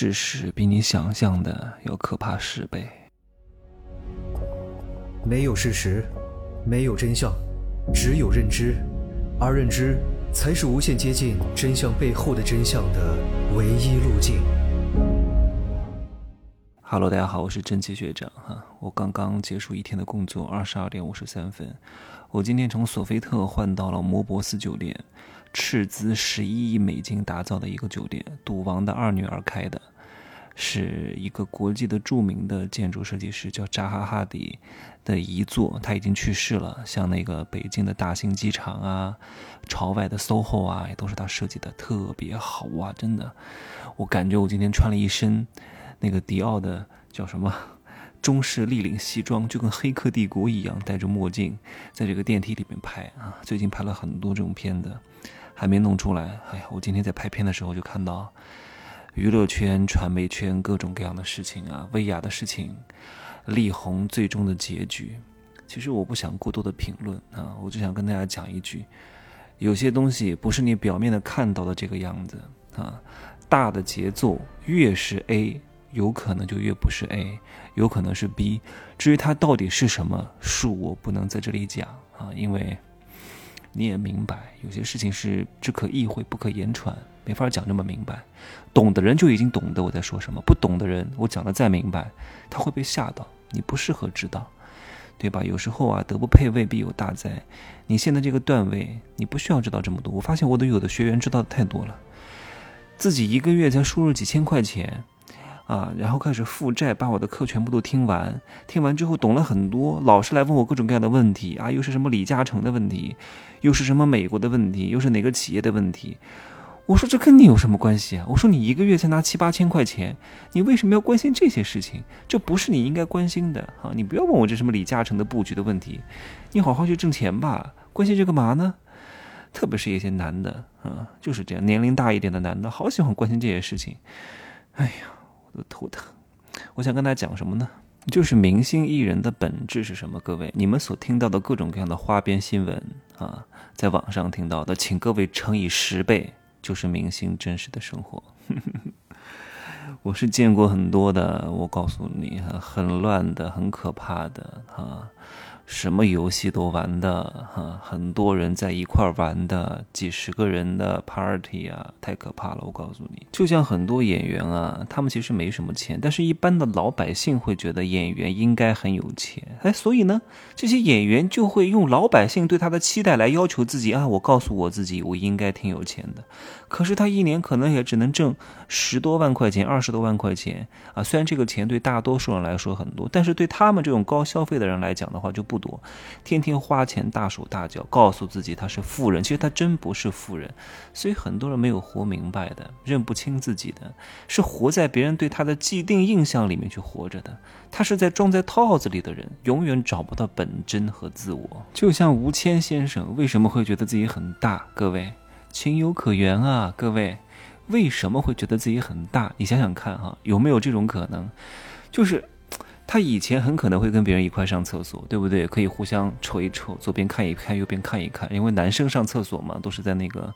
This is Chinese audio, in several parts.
事实比你想象的要可怕十倍。没有事实，没有真相，只有认知，而认知才是无限接近真相背后的真相的唯一路径。Hello，大家好，我是真奇学长哈。我刚刚结束一天的工作，二十二点五十三分，我今天从索菲特换到了摩博斯酒店。斥资十一亿美金打造的一个酒店，赌王的二女儿开的，是一个国际的著名的建筑设计师，叫扎哈·哈迪的遗作。他已经去世了。像那个北京的大兴机场啊，朝外的 SOHO 啊，也都是他设计的，特别好啊！真的，我感觉我今天穿了一身那个迪奥的叫什么中式立领西装，就跟《黑客帝国》一样，戴着墨镜，在这个电梯里面拍啊。最近拍了很多这种片子。还没弄出来，哎呀！我今天在拍片的时候就看到娱乐圈、传媒圈各种各样的事情啊，薇娅的事情，力宏最终的结局。其实我不想过多的评论啊，我就想跟大家讲一句：有些东西不是你表面的看到的这个样子啊。大的节奏越是 A，有可能就越不是 A，有可能是 B。至于它到底是什么数，我不能在这里讲啊，因为。你也明白，有些事情是只可意会不可言传，没法讲这么明白。懂的人就已经懂得我在说什么，不懂的人，我讲的再明白，他会被吓到。你不适合知道，对吧？有时候啊，德不配位，必有大灾。你现在这个段位，你不需要知道这么多。我发现我的有的学员知道的太多了，自己一个月才输入几千块钱。啊，然后开始负债，把我的课全部都听完，听完之后懂了很多，老师来问我各种各样的问题啊，又是什么李嘉诚的问题，又是什么美国的问题，又是哪个企业的问题，我说这跟你有什么关系啊？我说你一个月才拿七八千块钱，你为什么要关心这些事情？这不是你应该关心的啊！你不要问我这什么李嘉诚的布局的问题，你好好去挣钱吧，关心这干嘛呢？特别是一些男的啊，就是这样，年龄大一点的男的，好喜欢关心这些事情，哎呀。头疼，我想跟大家讲什么呢？就是明星艺人的本质是什么？各位，你们所听到的各种各样的花边新闻啊，在网上听到的，请各位乘以十倍，就是明星真实的生活。我是见过很多的，我告诉你，很乱的，很可怕的啊。什么游戏都玩的哈，很多人在一块玩的，几十个人的 party 啊，太可怕了！我告诉你，就像很多演员啊，他们其实没什么钱，但是一般的老百姓会觉得演员应该很有钱，哎，所以呢，这些演员就会用老百姓对他的期待来要求自己啊，我告诉我自己，我应该挺有钱的。可是他一年可能也只能挣十多万块钱、二十多万块钱啊，虽然这个钱对大多数人来说很多，但是对他们这种高消费的人来讲的话就不。多，天天花钱大手大脚，告诉自己他是富人，其实他真不是富人，所以很多人没有活明白的，认不清自己的，是活在别人对他的既定印象里面去活着的，他是在装在套子里的人，永远找不到本真和自我。就像吴谦先生为什么会觉得自己很大？各位情有可原啊，各位为什么会觉得自己很大？你想想看哈，有没有这种可能？就是。他以前很可能会跟别人一块上厕所，对不对？可以互相瞅一瞅，左边看一看，右边看一看，因为男生上厕所嘛，都是在那个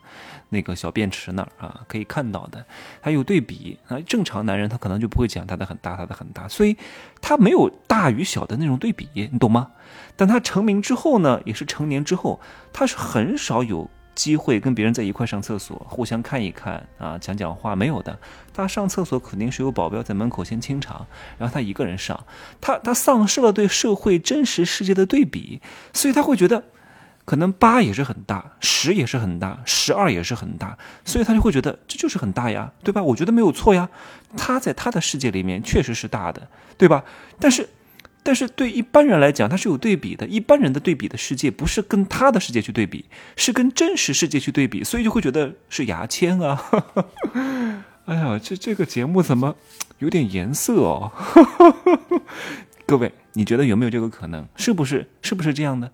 那个小便池那儿啊，可以看到的。还有对比啊，正常男人他可能就不会讲他的很大，他的很大，所以他没有大与小的那种对比，你懂吗？但他成名之后呢，也是成年之后，他是很少有。机会跟别人在一块上厕所，互相看一看啊，讲讲话没有的。他上厕所肯定是有保镖在门口先清场，然后他一个人上。他他丧失了对社会真实世界的对比，所以他会觉得，可能八也是很大，十也是很大，十二也是很大，所以他就会觉得这就是很大呀，对吧？我觉得没有错呀，他在他的世界里面确实是大的，对吧？但是。但是对一般人来讲，他是有对比的。一般人的对比的世界不是跟他的世界去对比，是跟真实世界去对比，所以就会觉得是牙签啊。哎呀，这这个节目怎么有点颜色哦？各位，你觉得有没有这个可能？是不是？是不是这样的？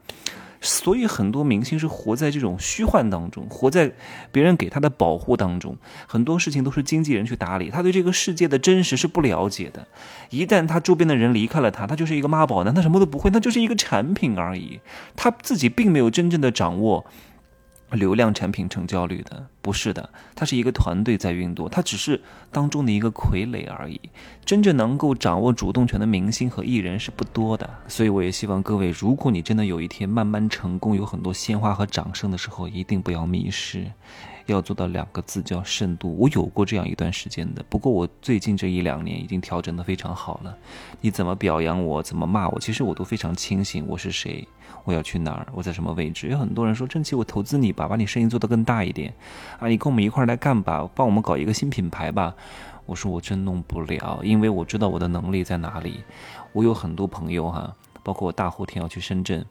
所以很多明星是活在这种虚幻当中，活在别人给他的保护当中，很多事情都是经纪人去打理，他对这个世界的真实是不了解的。一旦他周边的人离开了他，他就是一个妈宝男，他什么都不会，他就是一个产品而已。他自己并没有真正的掌握流量产品成交率的，不是的，它是一个团队在运作，它只是当中的一个傀儡而已。真正能够掌握主动权的明星和艺人是不多的，所以我也希望各位，如果你真的有一天慢慢成功，有很多鲜花和掌声的时候，一定不要迷失。要做到两个字叫慎独。我有过这样一段时间的，不过我最近这一两年已经调整得非常好了。你怎么表扬我，怎么骂我，其实我都非常清醒。我是谁？我要去哪儿？我在什么位置？有很多人说：“郑奇，我投资你吧，把你生意做得更大一点啊！你跟我们一块儿来干吧，帮我们搞一个新品牌吧。”我说：“我真弄不了，因为我知道我的能力在哪里。我有很多朋友哈，包括我大后天要去深圳。”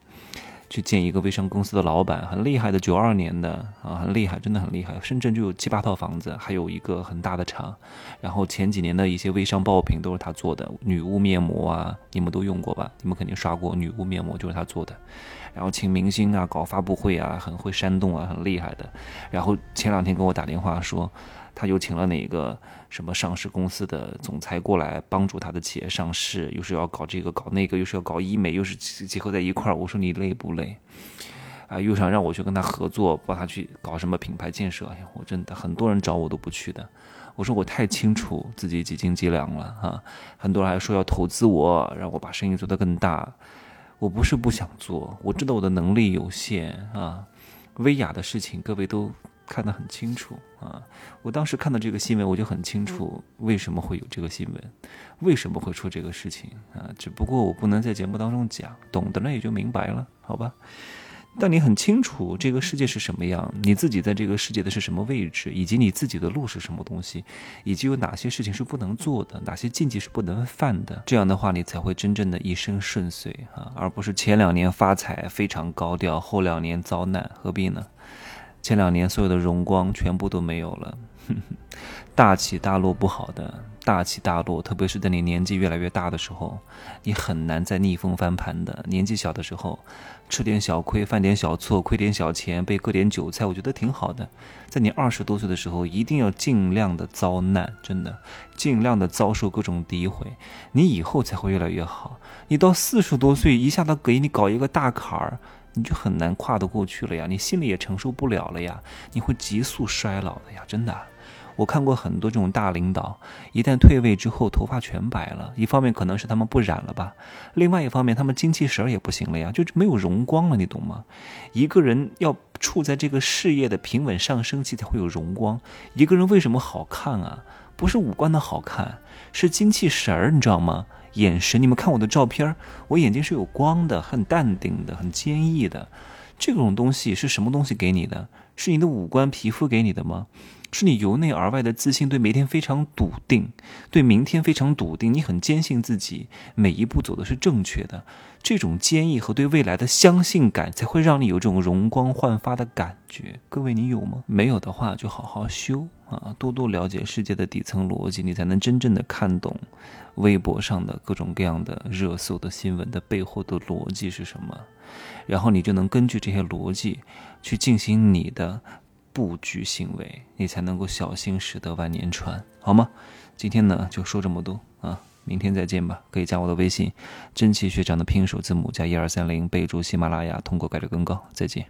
去见一个微商公司的老板，很厉害的，九二年的啊，很厉害，真的很厉害。深圳就有七八套房子，还有一个很大的厂。然后前几年的一些微商爆品都是他做的，女巫面膜啊，你们都用过吧？你们肯定刷过女巫面膜，就是他做的。然后请明星啊，搞发布会啊，很会煽动啊，很厉害的。然后前两天给我打电话说。他又请了哪个什么上市公司的总裁过来帮助他的企业上市，又是要搞这个搞那个，又是要搞医美，又是结合在一块儿。我说你累不累？啊，又想让我去跟他合作，帮他去搞什么品牌建设。我真的很多人找我都不去的。我说我太清楚自己几斤几两了啊！很多人还说要投资我，让我把生意做得更大。我不是不想做，我知道我的能力有限啊。薇娅的事情，各位都。看得很清楚啊！我当时看到这个新闻，我就很清楚为什么会有这个新闻，为什么会出这个事情啊！只不过我不能在节目当中讲，懂的人也就明白了，好吧？但你很清楚这个世界是什么样，你自己在这个世界的是什么位置，以及你自己的路是什么东西，以及有哪些事情是不能做的，哪些禁忌是不能犯的。这样的话，你才会真正的一生顺遂啊，而不是前两年发财非常高调，后两年遭难，何必呢？前两年所有的荣光全部都没有了，大起大落不好的，大起大落，特别是在你年纪越来越大的时候，你很难再逆风翻盘的。年纪小的时候，吃点小亏，犯点小错，亏点小钱，被割点韭菜，我觉得挺好的。在你二十多岁的时候，一定要尽量的遭难，真的，尽量的遭受各种诋毁，你以后才会越来越好。你到四十多岁，一下子给你搞一个大坎儿。你就很难跨得过去了呀，你心里也承受不了了呀，你会急速衰老的呀，真的。我看过很多这种大领导，一旦退位之后，头发全白了。一方面可能是他们不染了吧，另外一方面他们精气神儿也不行了呀，就没有荣光了，你懂吗？一个人要处在这个事业的平稳上升期才会有荣光。一个人为什么好看啊？不是五官的好看，是精气神儿，你知道吗？眼神，你们看我的照片，我眼睛是有光的，很淡定的，很坚毅的。这种东西是什么东西给你的？是你的五官皮肤给你的吗？是你由内而外的自信，对每天非常笃定，对明天非常笃定，你很坚信自己每一步走的是正确的。这种坚毅和对未来的相信感，才会让你有这种容光焕发的感觉。各位，你有吗？没有的话，就好好修啊，多多了解世界的底层逻辑，你才能真正的看懂微博上的各种各样的热搜的新闻的背后的逻辑是什么，然后你就能根据这些逻辑去进行你的。布局行为，你才能够小心驶得万年船，好吗？今天呢就说这么多啊，明天再见吧。可以加我的微信，真奇学长的拼手字母加一二三零，备注喜马拉雅，通过概率更高。再见。